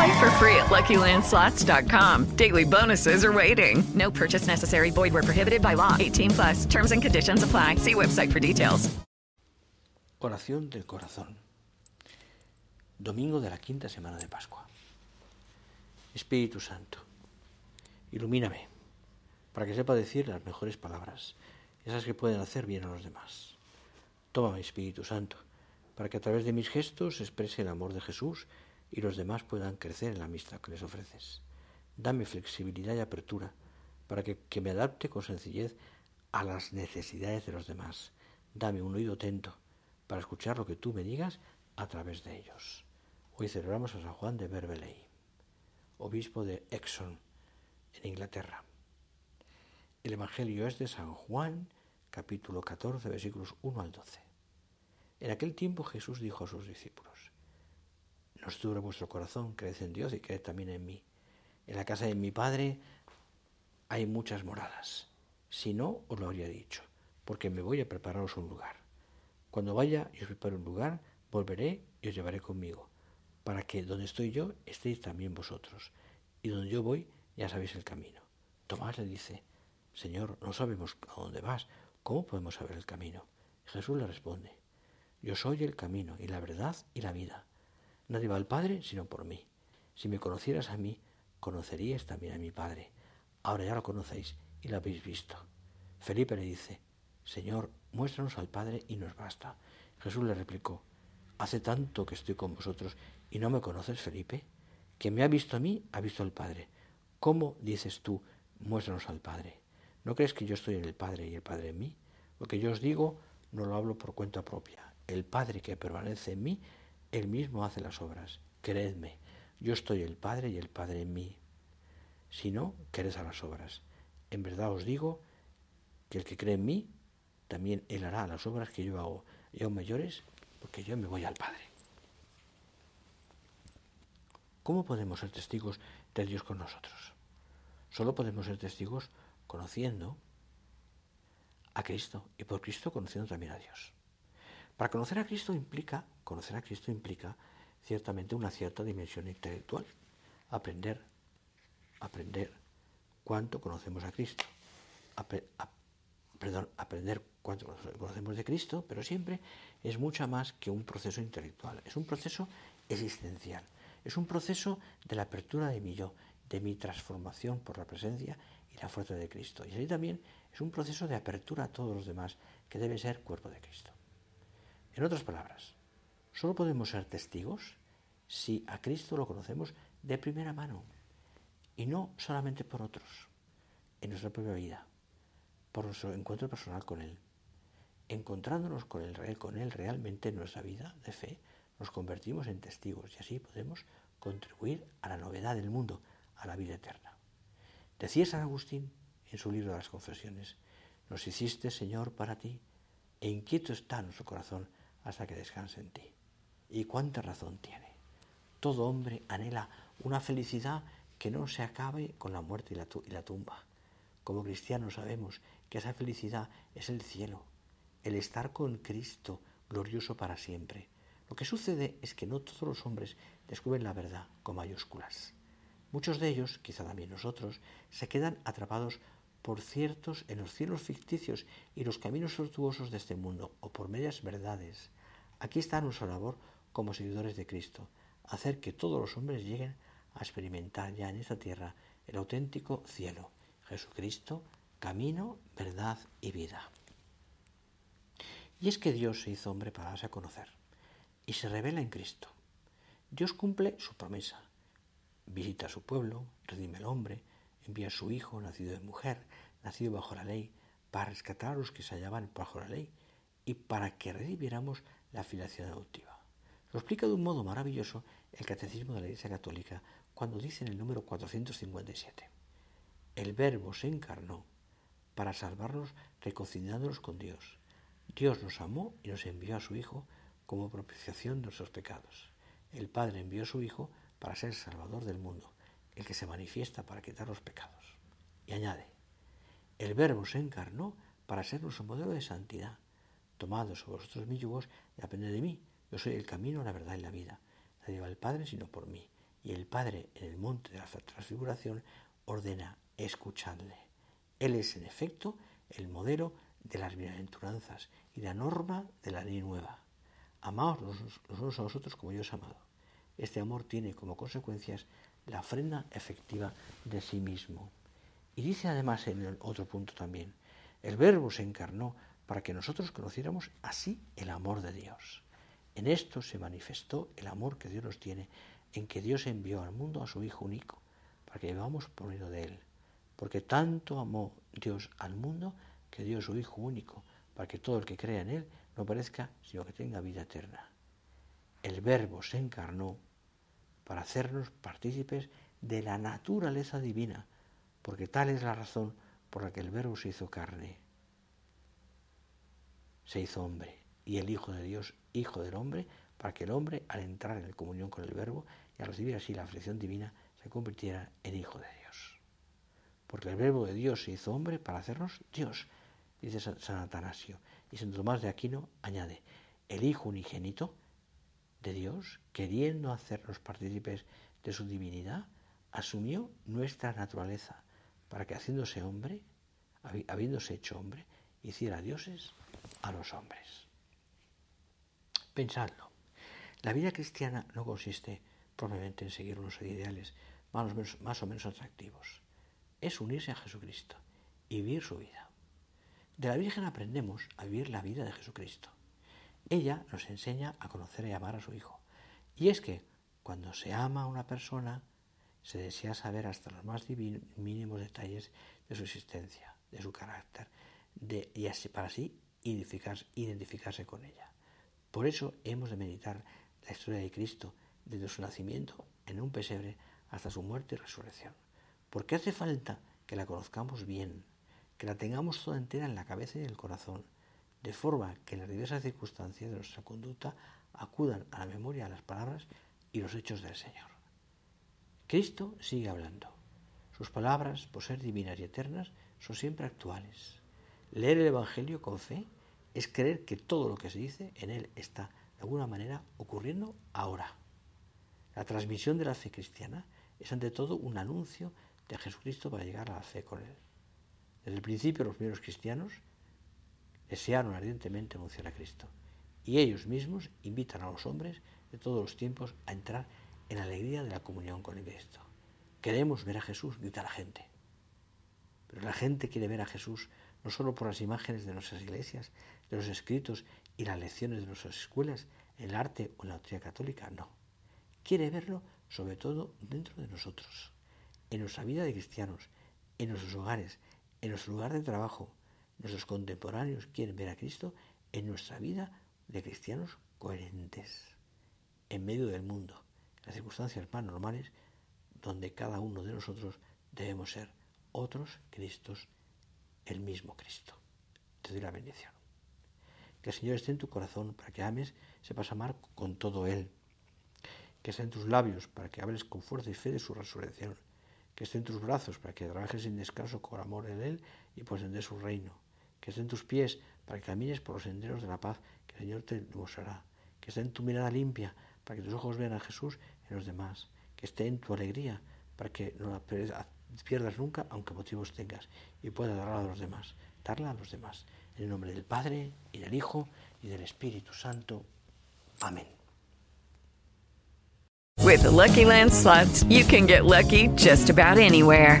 Play for free at LuckyLandSlots.com. Daily bonuses are waiting. No purchase necessary. Void where prohibited by law. 18 plus. Terms and conditions apply. See website for details. Oración del corazón. Domingo de la quinta semana de Pascua. Espíritu Santo, ilumíname para que sepa decir las mejores palabras, esas que pueden hacer bien a los demás. Tómame, Espíritu Santo, para que a través de mis gestos exprese el amor de Jesús y los demás puedan crecer en la amistad que les ofreces. Dame flexibilidad y apertura para que, me adapte con sencillez a las necesidades de los demás. Dame un oído atento para escuchar lo que tú me digas a través de ellos. Hoy celebramos a San Juan de Berbeley, obispo de Exon, en Inglaterra. El Evangelio es de San Juan, capítulo 14, versículos 1 al 12. En aquel tiempo Jesús dijo a sus discípulos, no estuve vuestro corazón, creed en Dios y creed también en mí. En la casa de mi Padre hay muchas moradas. Si no, os lo habría dicho, porque me voy a prepararos un lugar. Cuando vaya y os prepare un lugar, volveré y os llevaré conmigo, para que donde estoy yo estéis también vosotros, y donde yo voy ya sabéis el camino. Tomás le dice, Señor, no sabemos a dónde vas, ¿cómo podemos saber el camino? Jesús le responde, Yo soy el camino y la verdad y la vida. Nadie va al Padre sino por mí. Si me conocieras a mí, conoceríais también a mi Padre. Ahora ya lo conocéis y lo habéis visto. Felipe le dice, Señor, muéstranos al Padre y nos basta. Jesús le replicó, Hace tanto que estoy con vosotros y no me conoces, Felipe. Que me ha visto a mí, ha visto al Padre. ¿Cómo dices tú, muéstranos al Padre? ¿No crees que yo estoy en el Padre y el Padre en mí? Lo que yo os digo no lo hablo por cuenta propia. El Padre que permanece en mí, él mismo hace las obras. Creedme, yo estoy el Padre y el Padre en mí. Si no, queréis a las obras. En verdad os digo que el que cree en mí, también él hará las obras que yo hago, y aún mayores, porque yo me voy al Padre. ¿Cómo podemos ser testigos de Dios con nosotros? Solo podemos ser testigos conociendo a Cristo y por Cristo conociendo también a Dios. Para conocer a Cristo implica, conocer a Cristo implica ciertamente una cierta dimensión intelectual. Aprender, aprender cuánto conocemos a Cristo. perdón, aprender cuánto conocemos de Cristo, pero siempre es mucho más que un proceso intelectual. Es un proceso existencial. Es un proceso de la apertura de mi yo, de mi transformación por la presencia y la fuerza de Cristo. Y así también es un proceso de apertura a todos los demás, que debe ser cuerpo de Cristo. En otras palabras, solo podemos ser testigos si a Cristo lo conocemos de primera mano y no solamente por otros, en nuestra propia vida, por nuestro encuentro personal con Él. Encontrándonos con él, con él realmente en nuestra vida de fe, nos convertimos en testigos y así podemos contribuir a la novedad del mundo, a la vida eterna. Decía San Agustín en su libro de las confesiones, nos hiciste, Señor, para ti, e inquieto está nuestro corazón hasta que descanse en ti. Y cuánta razón tiene. Todo hombre anhela una felicidad que no se acabe con la muerte y la, y la tumba. Como cristianos sabemos que esa felicidad es el cielo, el estar con Cristo glorioso para siempre. Lo que sucede es que no todos los hombres descubren la verdad con mayúsculas. Muchos de ellos, quizá también nosotros, se quedan atrapados por ciertos en los cielos ficticios y los caminos tortuosos de este mundo, o por medias verdades. Aquí está nuestra labor como seguidores de Cristo, hacer que todos los hombres lleguen a experimentar ya en esta tierra el auténtico cielo, Jesucristo, camino, verdad y vida. Y es que Dios se hizo hombre para darse a conocer y se revela en Cristo. Dios cumple su promesa. Visita a su pueblo, redime al hombre, envía a su hijo, nacido de mujer, nacido bajo la ley, para rescatar a los que se hallaban bajo la ley y para que recibiéramos la filiación adoptiva. Lo explica de un modo maravilloso el Catecismo de la Iglesia Católica cuando dice en el número 457, el Verbo se encarnó para salvarnos reconciliándonos con Dios. Dios nos amó y nos envió a su Hijo como propiciación de nuestros pecados. El Padre envió a su Hijo para ser Salvador del mundo, el que se manifiesta para quitar los pecados. Y añade, el Verbo se encarnó para ser nuestro modelo de santidad. Tomad sobre vosotros mis yugos y aprended de mí. Yo soy el camino, la verdad y la vida. Nadie va al Padre sino por mí. Y el Padre en el monte de la transfiguración ordena, escuchadle. Él es, en efecto, el modelo de las bienaventuranzas y la norma de la ley nueva. Amaos los unos a vosotros como yo os he amado. Este amor tiene como consecuencias la ofrenda efectiva de sí mismo. Y dice además en el otro punto también, el Verbo se encarnó para que nosotros conociéramos así el amor de Dios. En esto se manifestó el amor que Dios nos tiene, en que Dios envió al mundo a su Hijo único, para que vivamos por medio de Él. Porque tanto amó Dios al mundo que dio su Hijo único, para que todo el que crea en Él no perezca, sino que tenga vida eterna. El Verbo se encarnó para hacernos partícipes de la naturaleza divina, porque tal es la razón por la que el Verbo se hizo carne, se hizo hombre, y el Hijo de Dios, Hijo del hombre, para que el hombre, al entrar en comunión con el Verbo y al recibir así la aflicción divina, se convirtiera en Hijo de Dios. Porque el Verbo de Dios se hizo hombre para hacernos Dios, dice San Atanasio. Y Santo Tomás de Aquino añade, el Hijo unigénito de Dios, queriendo hacernos partícipes de su divinidad, asumió nuestra naturaleza para que haciéndose hombre, habiéndose hecho hombre, hiciera dioses a los hombres. Pensadlo. La vida cristiana no consiste probablemente en seguir unos ideales más o, menos, más o menos atractivos. Es unirse a Jesucristo y vivir su vida. De la Virgen aprendemos a vivir la vida de Jesucristo. Ella nos enseña a conocer y amar a su Hijo. Y es que cuando se ama a una persona, se desea saber hasta los más mínimos detalles de su existencia, de su carácter, y así para así identificarse, identificarse con ella. Por eso hemos de meditar la historia de Cristo desde su nacimiento en un pesebre hasta su muerte y resurrección. Porque hace falta que la conozcamos bien, que la tengamos toda entera en la cabeza y en el corazón, de forma que en las diversas circunstancias de nuestra conducta acudan a la memoria las palabras y los hechos del Señor. Cristo sigue hablando. Sus palabras, por ser divinas y eternas, son siempre actuales. Leer el Evangelio con fe es creer que todo lo que se dice en él está, de alguna manera, ocurriendo ahora. La transmisión de la fe cristiana es ante todo un anuncio de Jesucristo para llegar a la fe con él. Desde el principio los primeros cristianos desearon ardientemente anunciar a Cristo y ellos mismos invitan a los hombres de todos los tiempos a entrar en la alegría de la comunión con el Cristo. Queremos ver a Jesús, grita la gente. Pero la gente quiere ver a Jesús no solo por las imágenes de nuestras iglesias, de los escritos y las lecciones de nuestras escuelas, el arte o la doctrina católica, no. Quiere verlo sobre todo dentro de nosotros, en nuestra vida de cristianos, en nuestros hogares, en nuestro lugar de trabajo. Nuestros contemporáneos quieren ver a Cristo en nuestra vida de cristianos coherentes, en medio del mundo, las circunstancias más normales donde cada uno de nosotros debemos ser otros Cristos, el mismo Cristo. Te doy la bendición. Que el Señor esté en tu corazón para que ames, sepas amar con todo Él. Que esté en tus labios para que hables con fuerza y fe de su resurrección. Que esté en tus brazos para que trabajes sin descanso con amor en Él y por de su reino. Que esté en tus pies para que camines por los senderos de la paz que el Señor te mostrará. Que esté en tu mirada limpia para que tus ojos vean a Jesús en los demás, que esté en tu alegría, para que no pierdas nunca, aunque motivos tengas, y puedas darla a los demás, darla a los demás. En el nombre del Padre, y del Hijo, y del Espíritu Santo. Amén. With Lucky Land slots, you can get lucky just about anywhere.